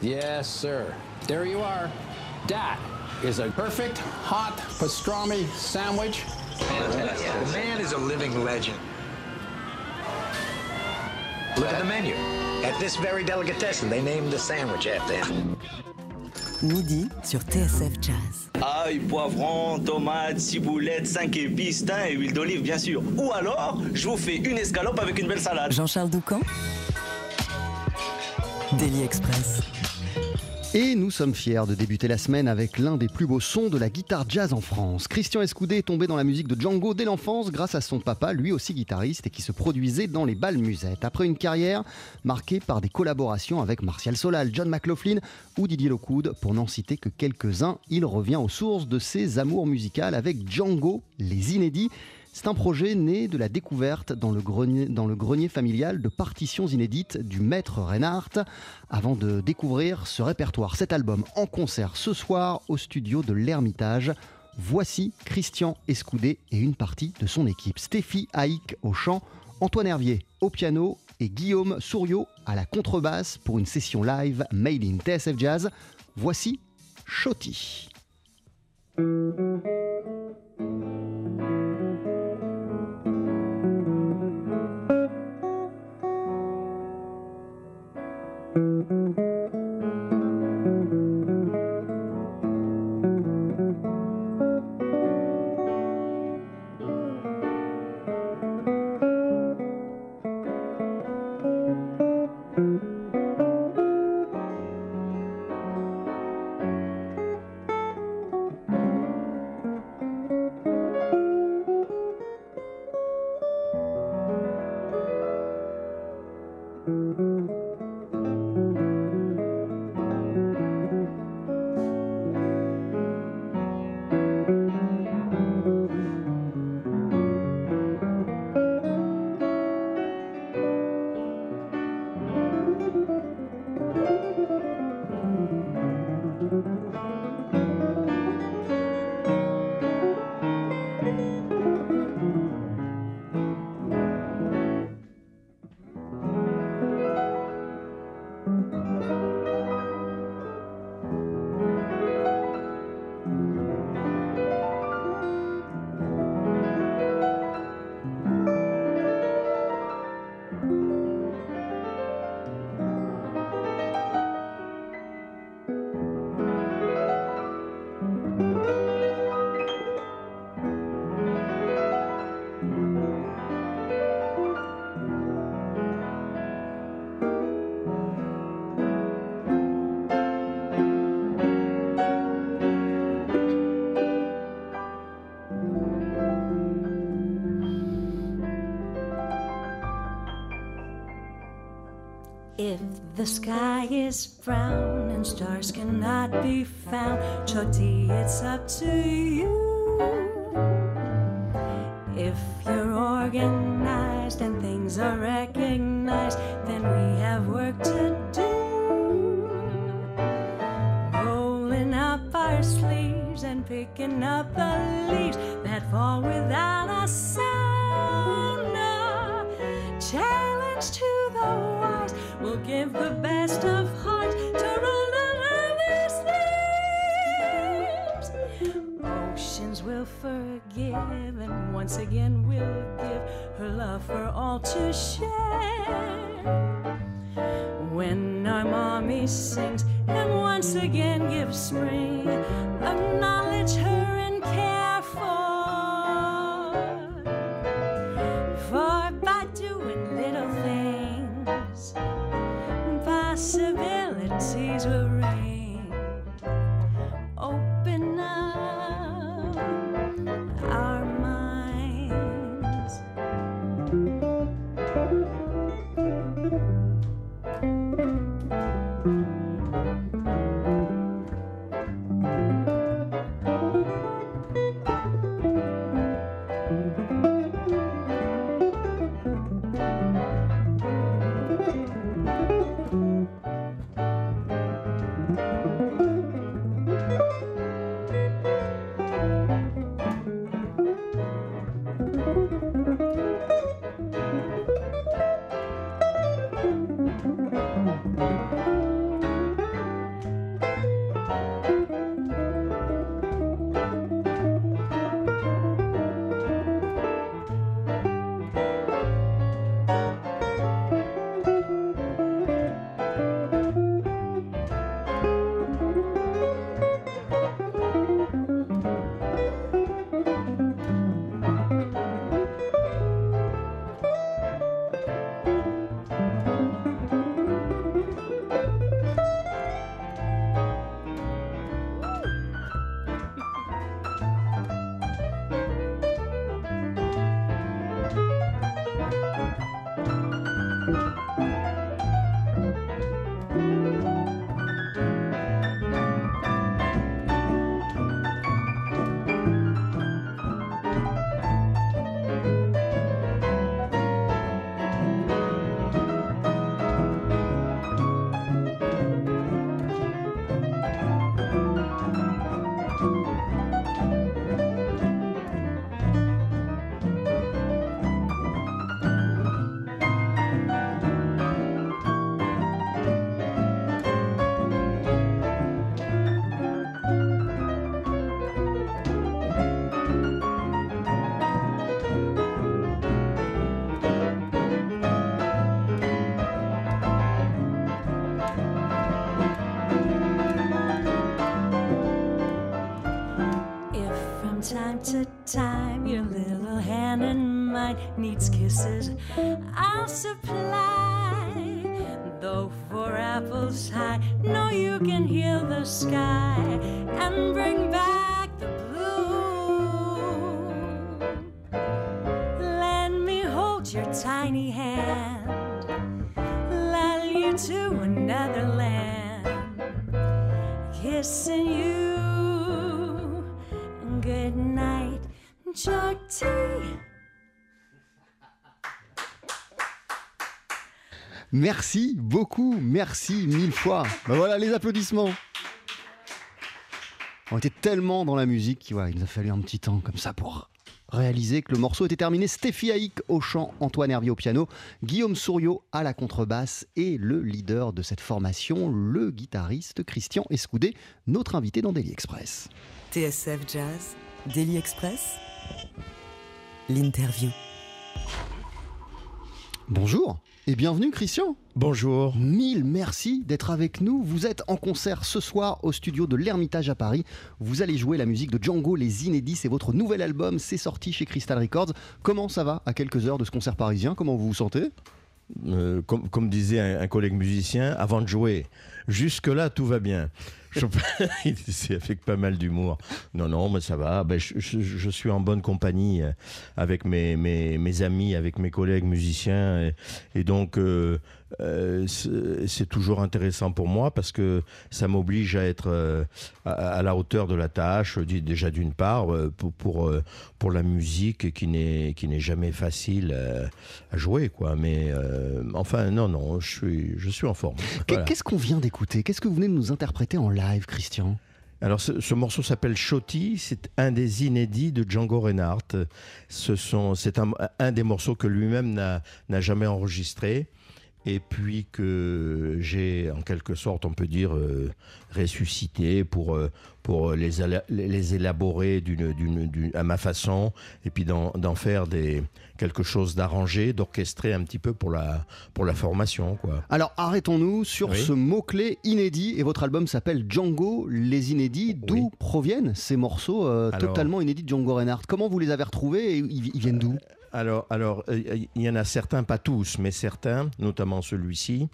Yes, sir. There you are. That is a perfect hot pastrami sandwich. Fantastic. The man is a living legend. Look at the menu. At this very delicatessen, they named the sandwich after him. Midi sur TSF Jazz. Ail, poivron, tomates, ciboulette, 5 épices, thym et huile d'olive, bien sûr. Ou alors, je vous fais une escalope avec une belle salade. Jean-Charles Doucan Daily Express. Et nous sommes fiers de débuter la semaine avec l'un des plus beaux sons de la guitare jazz en France. Christian Escoudé est tombé dans la musique de Django dès l'enfance grâce à son papa, lui aussi guitariste et qui se produisait dans les balles musettes. Après une carrière marquée par des collaborations avec Martial Solal, John McLaughlin ou Didier Lockwood, pour n'en citer que quelques-uns, il revient aux sources de ses amours musicales avec Django, les inédits. C'est un projet né de la découverte dans le, grenier, familial de partitions inédites du maître Reinhardt avant de découvrir ce répertoire, cet album en concert ce soir au studio de l'Ermitage. Voici Christian Escoudé et une partie de son équipe. Stéphie Haïk au chant, Antoine Hervier au piano et Guillaume Souriau à la contrebasse pour une session live made in TSF Jazz. Voici Shoti. The sky is brown and stars cannot be found, Choti, it's up to you. Her love for all to share. When our mommy sings and once again gives spring, acknowledge her to time, your little hand in mine needs kisses. I'll supply, though for apples high, no, you can heal the sky and bring back. Merci beaucoup, merci mille fois. Ben voilà les applaudissements. On était tellement dans la musique qu'il nous a fallu un petit temps comme ça pour réaliser que le morceau était terminé. Stéphie Haïk au chant, Antoine Hervier au piano, Guillaume Souriau à la contrebasse et le leader de cette formation, le guitariste Christian Escoudé, notre invité dans Daily Express. TSF Jazz, Daily Express, l'interview. Bonjour et bienvenue Christian. Bonjour. Mille merci d'être avec nous. Vous êtes en concert ce soir au studio de l'Ermitage à Paris. Vous allez jouer la musique de Django Les Inédits. C'est votre nouvel album. C'est sorti chez Crystal Records. Comment ça va à quelques heures de ce concert parisien? Comment vous vous sentez? Euh, comme, comme disait un, un collègue musicien, avant de jouer, jusque-là, tout va bien. Je- Il disait avec pas mal d'humour. Non, non, mais ça va. Ben, je, je- je suis en bonne compagnie euh, avec mes, mes, mes amis, avec mes collègues musiciens. Et, et donc, euh, euh, c'est toujours intéressant pour moi parce que ça m'oblige à être euh, à, à la hauteur de la tâche, déjà d'une part, pour, pour, pour la musique qui n'est jamais facile à jouer. quoi. Mais enfin, non, non, je suis, je suis en forme. Voilà. Qu'est-ce qu'on vient d'écouter? Qu'est-ce que vous venez de nous interpréter en live, Christian Alors ce, ce morceau s'appelle Shoti, c'est un des inédits de Django Reinhardt. C'est un, un des morceaux que lui-même n'a, n'a jamais enregistré et puis que j'ai en quelque sorte, on peut dire, euh, ressuscité pour, euh, pour les, ala- les élaborer d'une, d'une, d'une- à ma façon et puis d'en, d'en faire des, quelque chose d'arrangé, d'orchestré un petit peu pour la, pour la formation. Quoi. Alors arrêtons-nous sur Oui. ce mot-clé inédit et votre album s'appelle Django Les Inédits. D'où Oui. proviennent ces morceaux euh, Alors- totalement inédits de Django Reinhardt? Comment vous les avez retrouvés et ils, ils viennent d'où? Alors, alors, euh, il y en a certains, pas tous, mais certains, notamment celui-ci.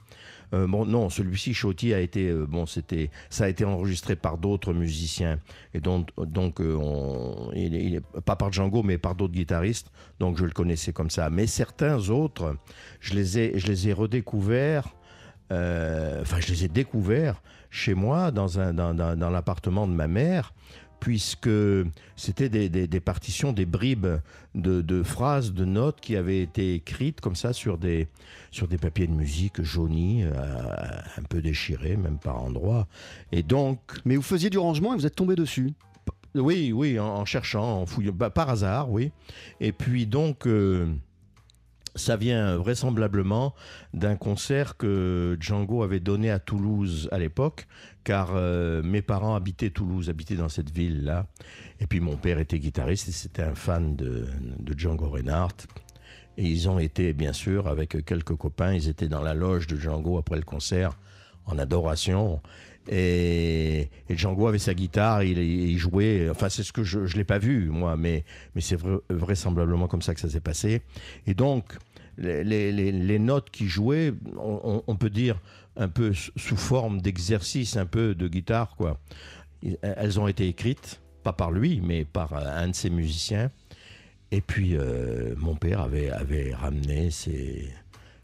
Euh, bon, non, celui-ci, Chotti, a été, euh, bon, c'était, ça a été enregistré par d'autres musiciens, et donc, donc, euh, on- il, pas par Django, mais par d'autres guitaristes, donc je le connaissais comme ça. Mais certains autres, je les ai, je les ai redécouverts. euh, Enfin, je les ai découverts chez moi, dans un, dans- dans l'appartement de ma mère, puisque c'était des, des- des partitions, des bribes de, de phrases, de notes qui avaient été écrites comme ça sur des, sur des papiers de musique jaunis, euh, un peu déchirés, même par endroits. Et donc, Mais vous faisiez du rangement et vous êtes tombé dessus. oui, oui, en, en cherchant, en fouillant, bah, par hasard, oui. Et puis donc, euh, ça vient vraisemblablement d'un concert que Django avait donné à Toulouse à l'époque, car euh, mes parents habitaient Toulouse, habitaient dans cette ville-là. Et puis mon père était guitariste et c'était un fan de, de Django Reinhardt. Et ils ont été, bien sûr, avec quelques copains, ils étaient dans la loge de Django après le concert, en adoration. Et, et Django avait sa guitare, il, jouait, enfin c'est ce que je ne l'ai pas vu, moi, mais, mais c'est vrai- vraisemblablement comme ça que ça s'est passé. Et donc, les, notes qu'il jouait, on, peut dire un peu sous forme d'exercice, un peu de guitare, quoi. Elles ont été écrites, pas par lui, mais par euh, un de ses musiciens. Et puis, euh, mon père avait, avait ramené ces,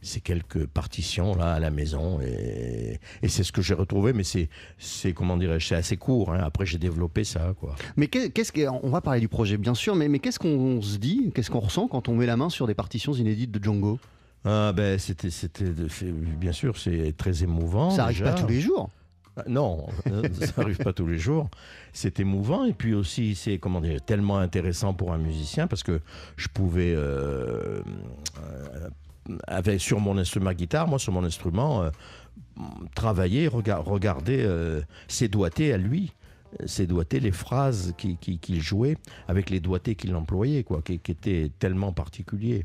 ces quelques partitions là à la maison. Et, et c'est ce que j'ai retrouvé, mais c'est, c'est comment dirais-je, c'est assez court. hein. Après, j'ai développé ça, quoi. Mais qu'est- qu'est-ce que, on va parler du projet bien sûr, mais, mais qu'est-ce qu'on se dit, qu'est-ce qu'on ressent quand on met la main sur des partitions inédites de Django? Ah, ben, c'était, c'était, bien sûr, c'est très émouvant. Ça arrive déjà. pas tous les jours. Ah, Non, euh, ça arrive pas tous les jours. C'est émouvant et puis aussi c'est comment dire tellement intéressant pour un musicien parce que je pouvais euh, euh, avec sur mon instrument guitare, moi sur mon instrument euh, travailler, rega- regarder euh, ses doigtés à lui, ses doigtés, les phrases qu'il qui, qu'il jouait avec les doigtés qu'il employait quoi, qui, qui étaient tellement particuliers.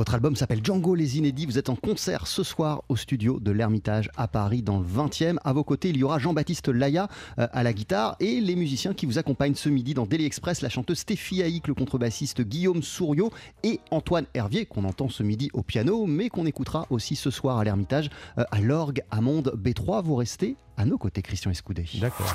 Votre album s'appelle Django les Inédits. Vous êtes en concert ce soir au studio de l'Ermitage à Paris dans le 20e. À vos côtés, il y aura Jean-Baptiste Laya euh, à la guitare et les musiciens qui vous accompagnent ce midi dans Daily Express, la chanteuse Stéphie Haïk, le contrebassiste Guillaume Souriau et Antoine Hervier qu'on entend ce midi au piano mais qu'on écoutera aussi ce soir à l'Ermitage euh, à l'orgue à Monde B3. Vous restez à nos côtés, Christian Escoudé. D'accord.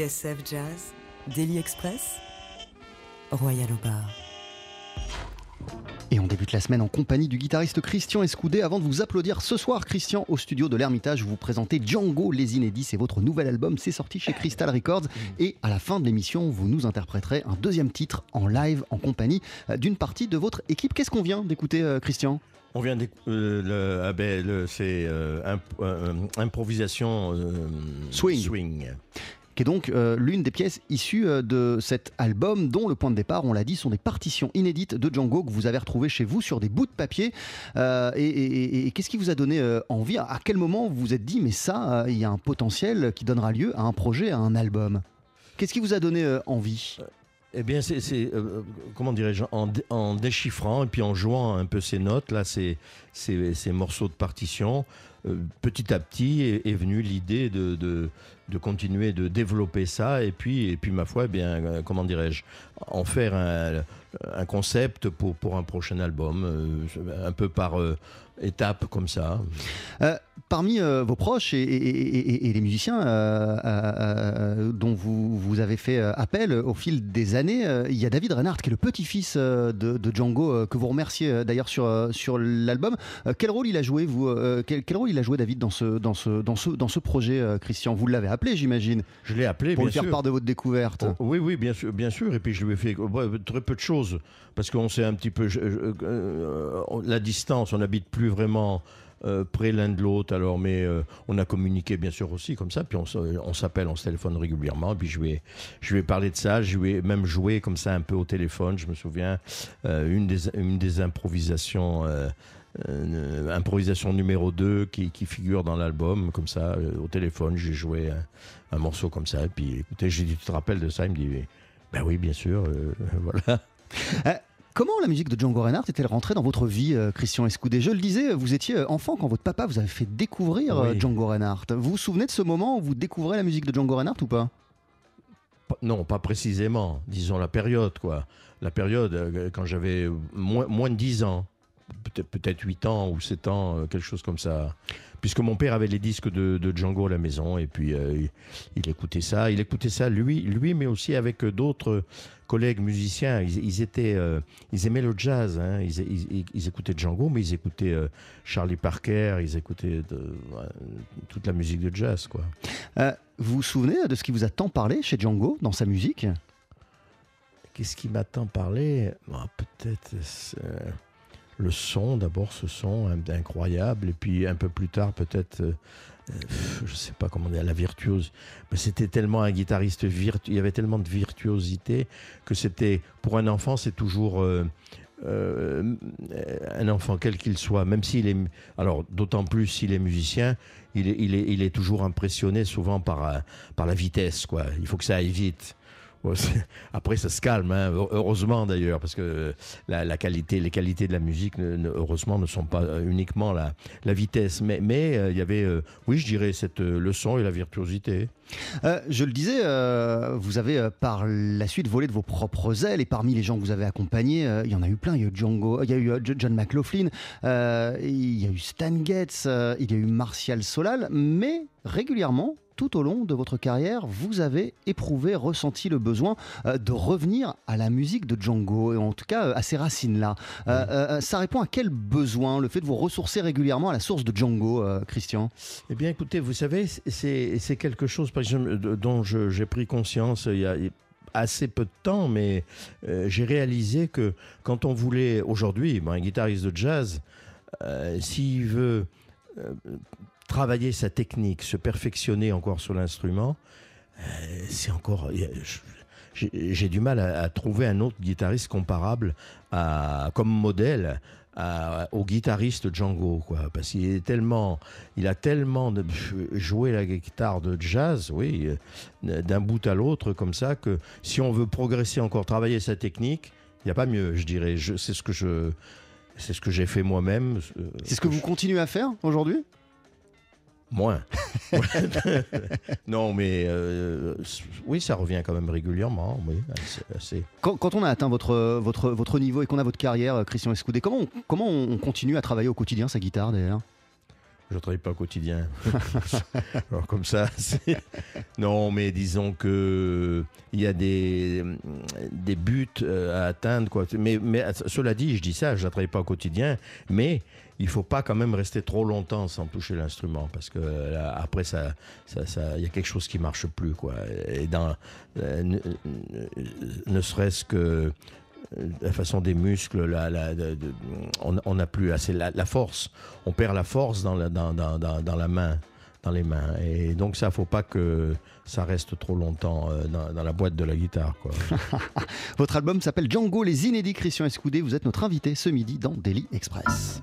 TSF Jazz, Daily Express, Royal au bar. Et on débute la semaine en compagnie du guitariste Christian Escoudé. Avant de vous applaudir ce soir, Christian, au studio de l'Ermitage, vous présentez Django Les Inédits. C'est votre nouvel album, c'est sorti chez Crystal Records. Et à la fin de l'émission, vous nous interpréterez un deuxième titre en live en compagnie euh, d'une partie de votre équipe. Qu'est-ce qu'on vient d'écouter, euh, Christian? On vient d'écouter. le, ah ben, c'est euh, imp- euh, improvisation euh, Swing. Qui est donc euh, l'une des pièces issues euh, de cet album dont le point de départ, on l'a dit, sont des partitions inédites de Django que vous avez retrouvées chez vous sur des bouts de papier. Euh, et qu'est-ce qui vous a donné envie? À quel moment vous vous êtes dit, mais ça, il y a un potentiel qui donnera lieu à un projet, à un album? Qu'est-ce qui vous a donné envie? Eh bien, c'est, comment dirais-je, en, dé- en déchiffrant et puis en jouant un peu ces notes, là, ces, ces, morceaux de partition, petit à petit est, venue l'idée de, de continuer de développer ça et puis, et puis ma foi, eh bien, euh, comment dirais-je, en faire un, concept pour, un prochain album, euh, un peu par étapes comme ça. Euh, parmi euh, vos proches et, et- et- et les musiciens euh, euh, euh, dont vous, vous avez fait appel au fil des années, euh, il y a David Reinhardt qui est le petit-fils euh, de, de Django, euh, que vous remerciez euh, d'ailleurs sur, euh, sur l'album. Euh, quel rôle il a joué, vous euh, quel, quel rôle il a joué, David, dans ce, dans ce, dans ce, dans ce projet, euh, Christian? Vous l'avez appelé, j'imagine, Je l'ai appelé, pour bien lui faire sûr. part de votre découverte. Oh, oui, oui, bien sûr, bien sûr. Et puis je lui ai fait très peu de choses parce qu'on s'est un petit peu je- je- euh, on- la distance. On n'habite plus vraiment euh, près l'un de l'autre. Alors, mais euh, on a communiqué bien sûr aussi comme ça. Puis on, s'appelle, on se téléphone régulièrement. Puis je ai, je ai parlé de ça. Je ai même joué comme ça un peu au téléphone. Je me souviens euh, une des improvisations. improvisation numéro 2 qui, figure dans l'album, comme ça, au téléphone, j'ai joué un, morceau comme ça, et puis écoutez, j'ai dit, tu te rappelles de ça? Il me dit, ben oui, bien sûr, voilà. Comment la musique de Django Reinhardt est-elle rentrée dans votre vie, euh, Christian Escoudé? Je le disais, vous étiez euh, enfant quand votre papa vous avait fait découvrir euh, Oui. Django Reinhardt. Vous vous souvenez de ce moment où vous découvrez la musique de Django Reinhardt ou pas? Non, pas précisément, disons la période, quoi. La période, quand j'avais moins, moins de 10 ans, peut-être peut-être 8 ans ou 7 ans, quelque chose comme ça. Puisque mon père avait les disques de, de Django à la maison, et puis euh, il, il écoutait ça. Il écoutait ça, lui, lui mais aussi avec d'autres collègues musiciens. Ils, ils étaient, euh, ils aimaient le jazz. hein. Ils, ils- ils écoutaient Django, mais ils écoutaient euh, Charlie Parker, ils écoutaient de- toute la musique de jazz, quoi. Vous vous souvenez de ce qui vous a tant parlé chez Django dans sa musique? Qu'est-ce qui m'a tant parlé? Peut-être le son, d'abord ce son in- incroyable, et puis un peu plus tard peut-être, euh, euh, je sais pas comment dire, la virtuose. Mais c'était tellement un guitariste virtuose, il y avait tellement de virtuosité que c'était, pour un enfant, c'est toujours... euh, un enfant quel qu'il soit, même s'il est, alors d'autant plus s'il est musicien, il est, il est, toujours impressionné souvent par, par la vitesse, quoi. Il faut que ça aille vite. Après, ça se calme, hein, heu- heureusement d'ailleurs, parce que la, la qualité, les qualités de la musique, heureusement, ne sont pas euh, uniquement la, vitesse. Mais euh, il y avait, euh, oui, je dirais, cette euh, leçon et la virtuosité. Euh, Je le disais, euh, vous avez euh, par la suite volé de vos propres ailes et parmi les gens que vous avez accompagnés, euh, il y en a eu plein. Il y a eu Django, il y a eu euh, Jo- John McLaughlin, euh, il y a eu Stan Getz, euh, il y a eu Martial Solal, mais régulièrement. Tout au long de votre carrière, vous avez éprouvé, ressenti le besoin euh, de revenir à la musique de Django, et en tout cas euh, à ses racines-là. Euh, euh, ça répond à quel besoin, le fait de vous ressourcer régulièrement à la source de Django, euh, Christian? Eh bien, écoutez, vous savez, c'est quelque chose, par exemple, de- dont j'ai pris conscience il y a assez peu de temps, mais euh, j'ai réalisé que quand on voulait, aujourd'hui, bon, un guitariste de jazz, s'il veut travailler sa technique, se perfectionner encore sur l'instrument, euh, c'est encore... J'ai du mal à, à trouver un autre guitariste comparable à, comme modèle à- au guitariste Django, quoi, parce qu'il est tellement, il a tellement de, joué la guitare de jazz, oui, euh, d'un bout à l'autre comme ça que si on veut progresser encore, travailler sa technique, il n'y a pas mieux, je dirais. Je- C'est ce que je, c'est ce que j'ai fait moi-même. euh, C'est ce que vous continuez à faire aujourd'hui? Moins. non, mais euh, oui, ça revient quand même régulièrement. Oui, assez- assez. Quand, quand on a atteint votre, votre, votre niveau et qu'on a votre carrière, euh, Christian Escoudé, comment on, comment on continue à travailler au quotidien sa guitare d'ailleurs? Je ne travaille pas au quotidien. Alors comme ça, c'est- non, mais disons que il y a des, des buts euh, à atteindre. Quoi. Mais, mais cela dit, je dis ça, je ne travaille pas au quotidien, mais il faut pas quand même rester trop longtemps sans toucher l'instrument parce que là, après ça, ça, y a quelque chose qui marche plus quoi. Et dans, euh, ne, ne serait-ce que euh, la façon des muscles, la, on n'a plus assez la, force. On perd la force dans la, dans, dans, dans, la main, dans les mains. Et donc ça, faut pas que ça reste trop longtemps euh, dans, la boîte de la guitare. Votre album s'appelle Django, les inédits Christian Escoudé. Vous êtes notre invité ce midi dans Daily Express.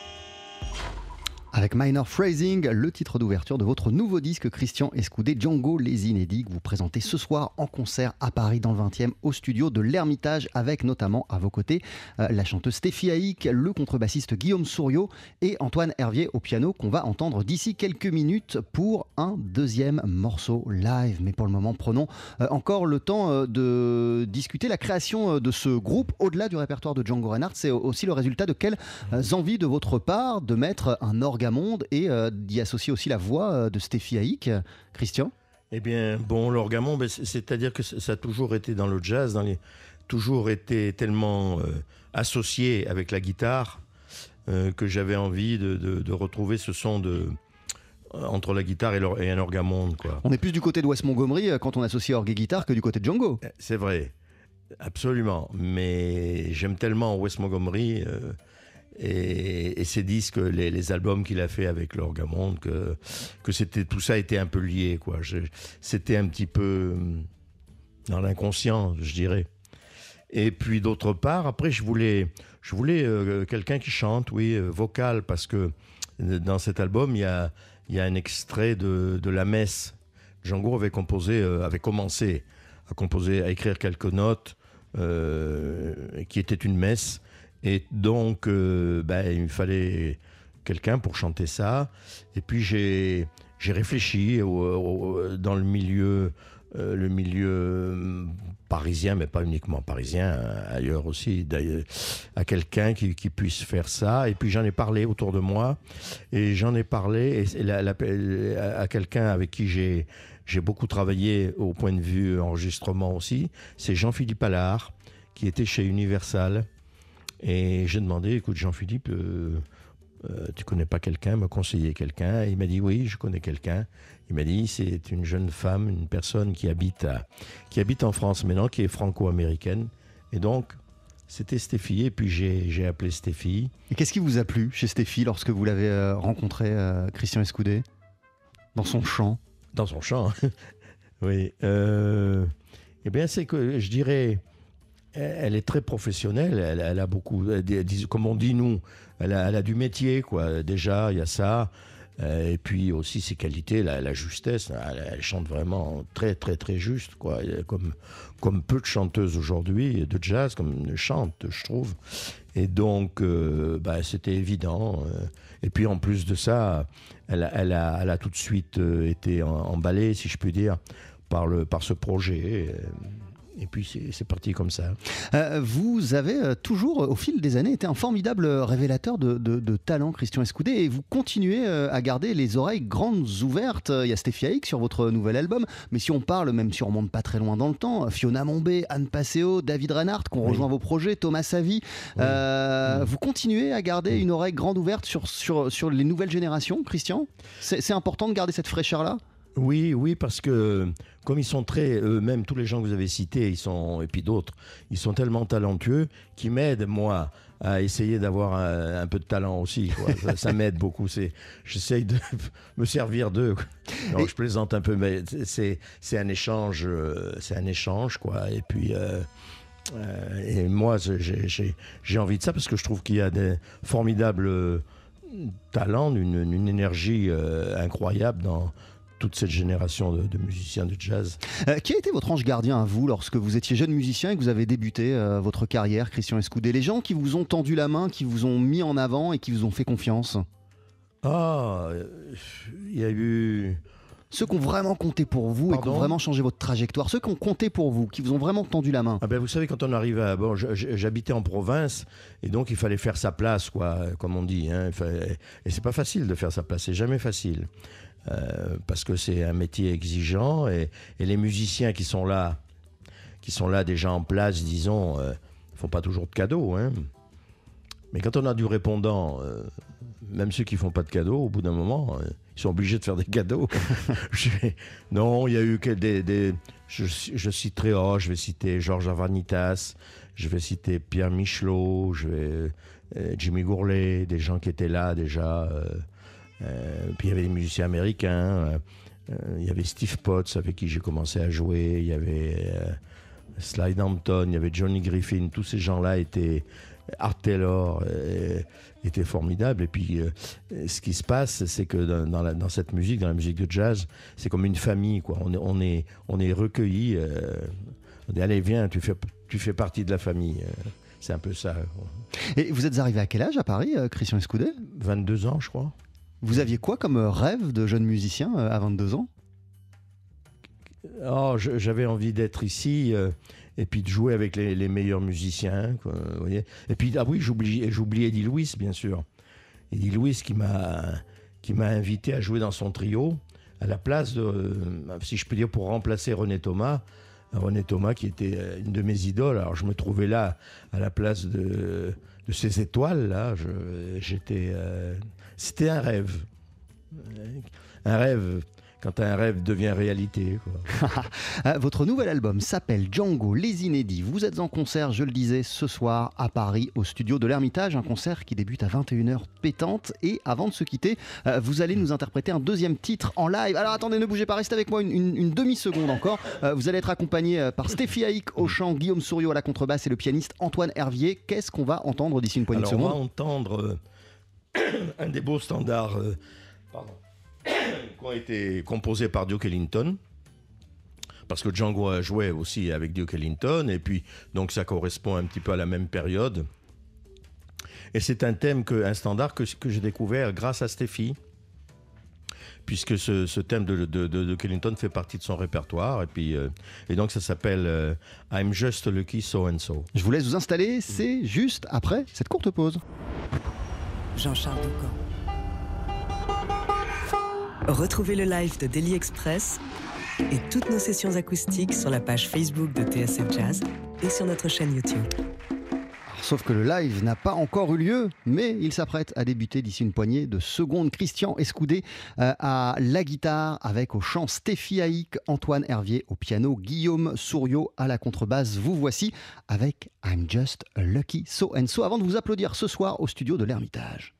Avec Minor Phrasing, le titre d'ouverture de votre nouveau disque Christian Escoudé, Django Les Inédits, que vous présentez ce soir en concert à Paris dans le 20e au studio de l'Ermitage, avec notamment à vos côtés euh, la chanteuse Stéphie Haïk, le contrebassiste Guillaume Souriau et Antoine Hervier au piano qu'on va entendre d'ici quelques minutes pour un deuxième morceau live. Mais pour le moment, prenons euh, encore le temps euh, de discuter la création de ce groupe au-delà du répertoire de Django Reinhardt. C'est aussi le résultat de quelles envies de votre part de mettre un orgamonde et euh, d'y associer aussi la voix euh, de Stéphie Haïk. Christian? Eh bien, bon, l'orgamon, ben, c'est- c'est-à-dire que ça a toujours été dans le jazz, dans les, toujours été tellement euh, associé avec la guitare euh, que j'avais envie de, de- de retrouver ce son de, entre la guitare et, et un orgamonde, quoi. On est plus du côté de Wes Montgomery quand on associe orgue et guitare que du côté de Django. Euh, C'est vrai, absolument. Mais j'aime tellement Wes Montgomery euh, et, et ses disques, les, albums qu'il a fait avec l'Orgamonde, que, que tout ça était un peu lié. Quoi. C'était un petit peu hum, dans l'inconscient, je dirais. Et puis d'autre part, après, je voulais, je voulais euh, quelqu'un qui chante, oui, euh, vocal, parce que euh, dans cet album, il y a, y a un extrait de, de la messe. Django avait composé, avait commencé à composer, à écrire quelques notes qui étaient une messe. Et donc, euh, ben, il me fallait quelqu'un pour chanter ça. Et puis, j'ai réfléchi dans le milieu, euh, le milieu hum, parisien, mais pas uniquement parisien, euh, ailleurs aussi, d'ailleurs, à quelqu'un qui, puisse faire ça. Et puis, j'en ai parlé autour de moi. Et j'en ai parlé à quelqu'un avec qui j'ai j'ai beaucoup travaillé au point de vue enregistrement aussi. C'est Jean-Philippe Allard, qui était chez Universal. Et j'ai demandé, écoute Jean-Philippe, euh, euh, tu connais pas quelqu'un, me conseiller quelqu'un Il m'a dit, oui, je connais quelqu'un. Il m'a dit, c'est une jeune femme, une personne qui habite, à- qui habite en France maintenant, qui est franco-américaine. Et donc, c'était Stéphie. Et puis j'ai appelé Stéphie. Et qu'est-ce qui vous a plu chez Stéphie lorsque vous l'avez euh, rencontré, euh, Christian Escoudé? Dans son chant Dans son chant. oui. Euh, eh bien, c'est que je dirais, elle est très professionnelle. Elle, a beaucoup, comme on dit nous, elle a, du métier, quoi. Déjà, il y a ça. Euh, et puis aussi ses qualités, la, justesse. Elle, chante vraiment très, très, très juste, quoi. Comme, comme peu de chanteuses aujourd'hui de jazz, comme chante, je trouve. Et donc, euh, bah, c'était évident. euh. Et puis, en plus de ça, elle, a- elle a, tout de suite été emballée, si je puis dire, par, le, par ce projet. Et puis, c'est parti comme ça. Euh, vous avez euh, toujours, euh, au fil des années, été un formidable révélateur de, de- de talent, Christian Escoudé, et vous continuez à garder les oreilles grandes ouvertes. Il y a Stéphie Haïk sur votre nouvel album, mais si on parle, même si on remonte pas très loin dans le temps, Fiona Mombé, Anne Passeo, David Reinhardt, qui ont Oui. rejoint vos projets, Thomas Savi, euh, vous continuez à garder une oreille grande ouverte sur, sur, sur les nouvelles générations, Christian? C'est important de garder cette fraîcheur-là? Oui, oui, parce que comme ils sont très, eux-mêmes, tous les gens que vous avez cités, ils sont, et puis d'autres, ils sont tellement talentueux qu'ils m'aident, moi, à essayer d'avoir un, un peu de talent aussi. quoi. ça ça m'aide beaucoup. C'est, j'essaye de me servir d'eux. Et- je plaisante un peu, mais c'est, c'est un échange, euh, c'est un échange, quoi. Et puis. euh, euh, et moi, j'ai, envie de ça parce que je trouve qu'il y a des formidables talents, une, une énergie euh, incroyable dans toute cette génération de, de musiciens de jazz. Euh, qui a été votre ange gardien à vous lorsque vous étiez jeune musicien et que vous avez débuté euh, votre carrière, Christian Escoudé? Les gens qui vous ont tendu la main, qui vous ont mis en avant et qui vous ont fait confiance? Ah, il y a eu. Ceux qui ont vraiment compté pour vous et qui ont vraiment changé votre trajectoire, ceux qui ont compté pour vous, qui vous ont vraiment tendu la main. Ah ben vous savez, quand on arrive à. Bon, j'habitais en province, et donc il fallait faire sa place, quoi, comme on dit. Hein, et c'est pas facile de faire sa place, c'est jamais facile. Euh, parce que c'est un métier exigeant, et, et les musiciens qui sont là, qui sont là déjà en place, disons, euh, font pas toujours de cadeaux. Hein. Mais quand on a du répondant, euh, même ceux qui font pas de cadeaux, au bout d'un moment, ils sont obligés de faire des cadeaux. Non, il y a eu que des. des- je, je citerai, oh, je vais citer Georges Avanitas, je vais citer Pierre Michelot, je vais, Jimmy Gourlet, des gens qui étaient là déjà. euh, puis il y avait des musiciens américains. euh, euh, il y avait Steve Potts avec qui j'ai commencé à jouer. Il y avait. euh, Slide Hampton, il y avait Johnny Griffin, tous ces gens-là étaient. Art Taylor euh, était formidable. Et puis, euh, ce qui se passe, c'est que dans, dans la- dans cette musique, dans la musique de jazz, c'est comme une famille. Quoi. On, est, on, est, on est recueillis. euh, on dit, allez, viens, tu fais, tu fais partie de la famille. Euh, C'est un peu ça. Et vous êtes arrivé à quel âge à Paris, euh, Christian Escoudet? 22 ans, je crois. Vous aviez quoi comme euh, rêve de jeune musicien euh, à 22 ans? Oh, j'avais envie d'être ici euh, et puis de jouer avec les, meilleurs musiciens. vous voyez. Et puis, ah oui, j'oublie Eddie Louis, bien sûr. Eddie Louis qui m'a invité à jouer dans son trio à la place de, si je peux dire, pour remplacer René Thomas. René Thomas qui était une de mes idoles. Alors je me trouvais là à la place de, ces étoiles là. J'étais, c'était un rêve, un rêve. Quand un rêve devient réalité. Quoi. Euh, Votre nouvel album s'appelle Django Les Inédits. Vous êtes en concert, je le disais, ce soir à Paris, au studio de l'Ermitage. Un concert qui débute à 21h pétante. Et avant de se quitter, euh, vous allez nous interpréter un deuxième titre en live. Alors attendez, ne bougez pas, restez avec moi une, une- une demi-seconde encore. Euh, vous allez être accompagné par Stéphie Haïk au chant, Guillaume Souriau à la contrebasse et le pianiste Antoine Hervier. Qu'est-ce qu'on va entendre d'ici une poignée Alors, de on va secondes? entendre un des beaux standards euh, qui ont été composés par Duke Ellington. Parce que Django a joué aussi avec Duke Ellington, et puis donc ça correspond un petit peu à la même période. Et c'est un thème, que, un standard que, j'ai découvert grâce à Stéphie, puisque ce, thème de, de, de, fait partie de son répertoire, et, puis, euh, et donc ça s'appelle euh, I'm Just Lucky So and So. Je vous laisse vous installer, c'est juste après cette courte pause. Jean-Charles Doucan. Retrouvez le live de Daily Express et toutes nos sessions acoustiques sur la page Facebook de TSF Jazz et sur notre chaîne YouTube. Sauf que le live n'a pas encore eu lieu, mais il s'apprête à débuter d'ici une poignée de secondes. Christian Escoudé euh, à la guitare, avec au chant Stéphie Haïk, Antoine Hervier au piano, Guillaume Souriau à la contrebasse. Vous voici avec I'm Just Lucky So and So. Avant de vous applaudir ce soir au studio de l'Ermitage.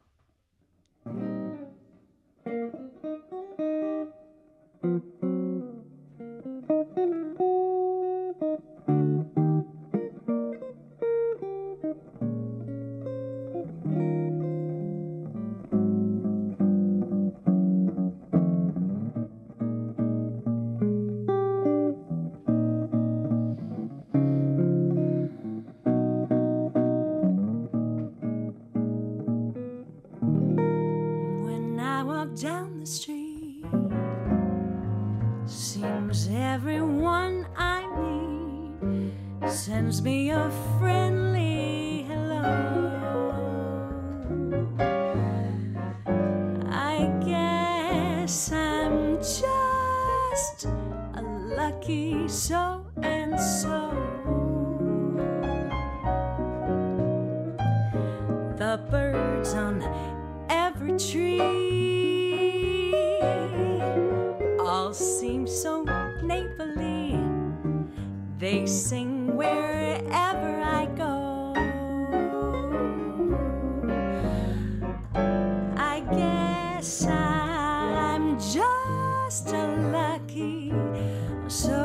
So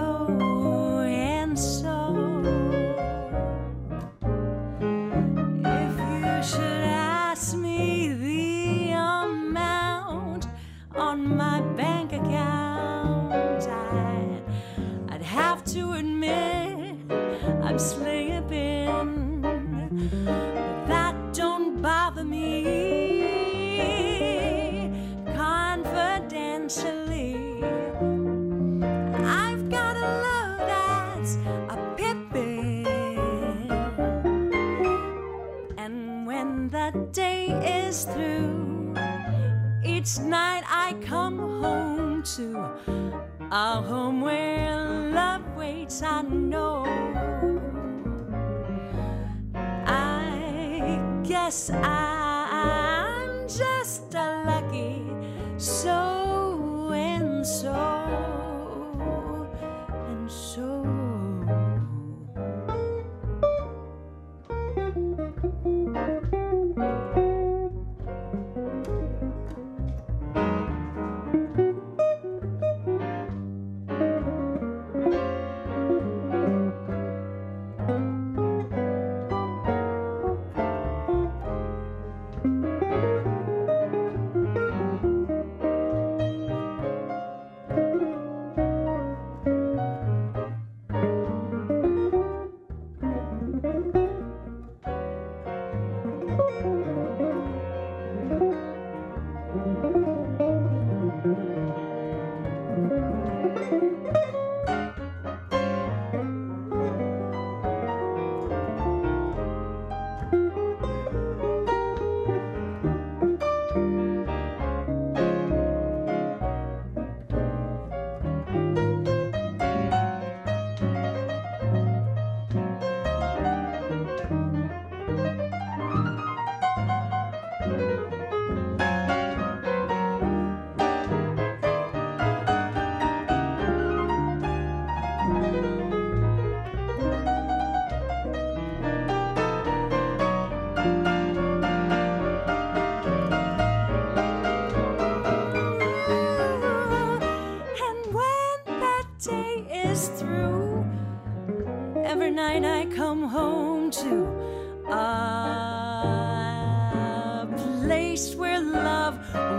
place where love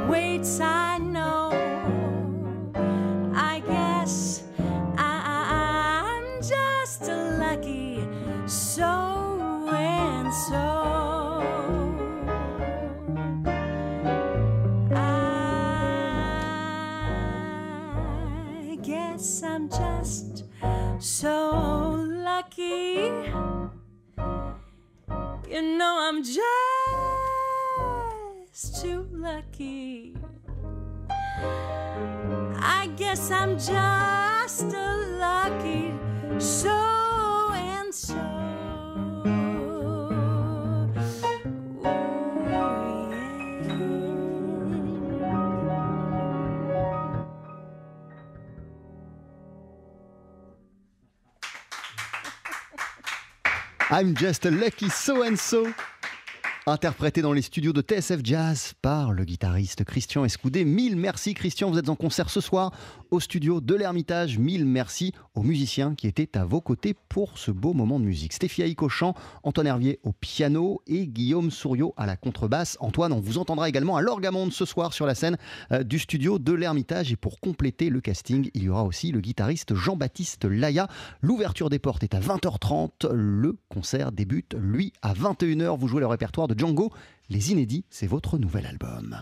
waits. I know. Guess I'm just a lucky so and so. Ooh, yeah. I'm just a lucky so and so. Interprété dans les studios de TSF Jazz par le guitariste Christian Escoudé. Mille merci Christian, vous êtes en concert ce soir au studio de l'Ermitage. Mille merci aux musiciens qui étaient à vos côtés pour ce beau moment de musique. Stéphie Haïk au chant, Antoine Hervier au piano et Guillaume Souriau à la contrebasse. Antoine, on vous entendra également à l'orgamonde ce soir sur la scène euh, du studio de l'Ermitage. Et pour compléter le casting, il y aura aussi le guitariste Jean-Baptiste Laya. L'ouverture des portes est à 20h30. Le concert débute, lui, à 21h. Vous jouez le répertoire de Django. Les Inédits, c'est votre nouvel album.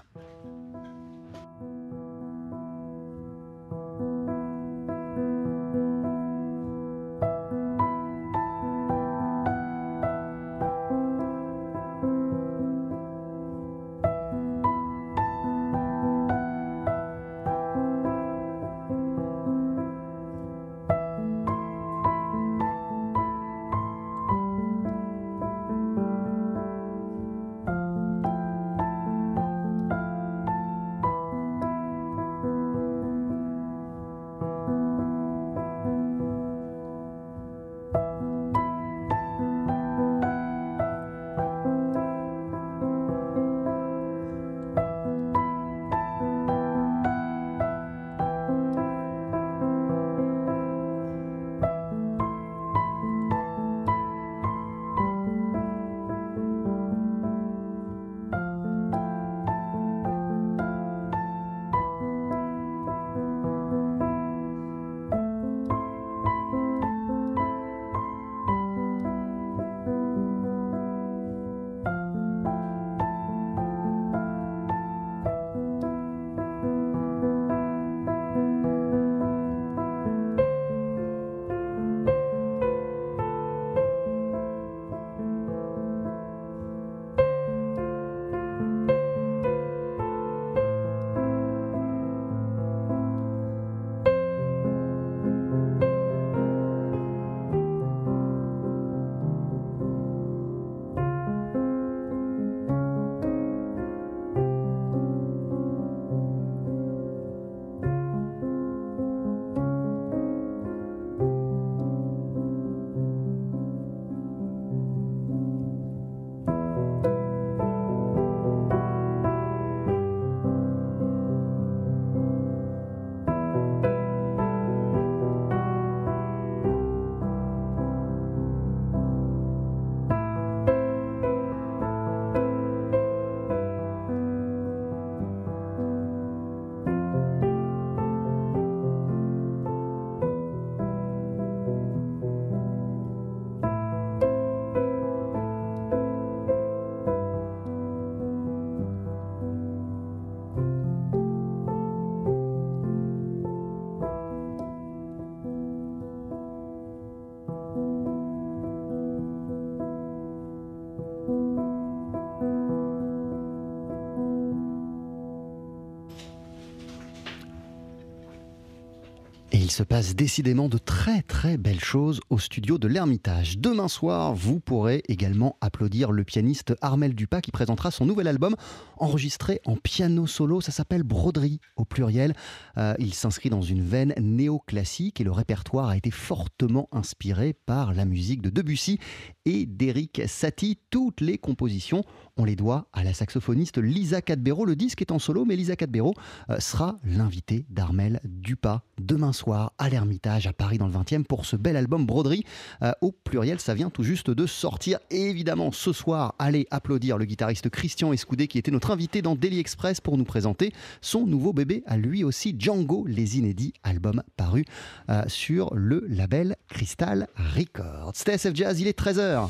Se passe décidément de très très belles choses au studio de l'Ermitage. Demain soir, vous pourrez également applaudir le pianiste Armel Dupas qui présentera son nouvel album enregistré en piano solo. Ça s'appelle Broderie au pluriel. Euh, il s'inscrit dans une veine néoclassique et le répertoire a été fortement inspiré par la musique de Debussy et d'Eric Satie. Toutes les compositions, on les doit à la saxophoniste Lisa Cadbero. Le disque est en solo, mais Lisa Cadbero euh, sera l'invitée d'Armel Dupas demain soir à l'Ermitage à Paris dans le 20e pour ce bel album Broderie. Euh, au pluriel, ça vient tout juste de sortir. Et évidemment, ce soir, allez applaudir le guitariste Christian Escoudé qui était notre invité dans Daily Express pour nous présenter son nouveau bébé à lui aussi, Django, les inédits, album paru euh, sur le label Crystal Records. C'était SF Jazz, il est 13h.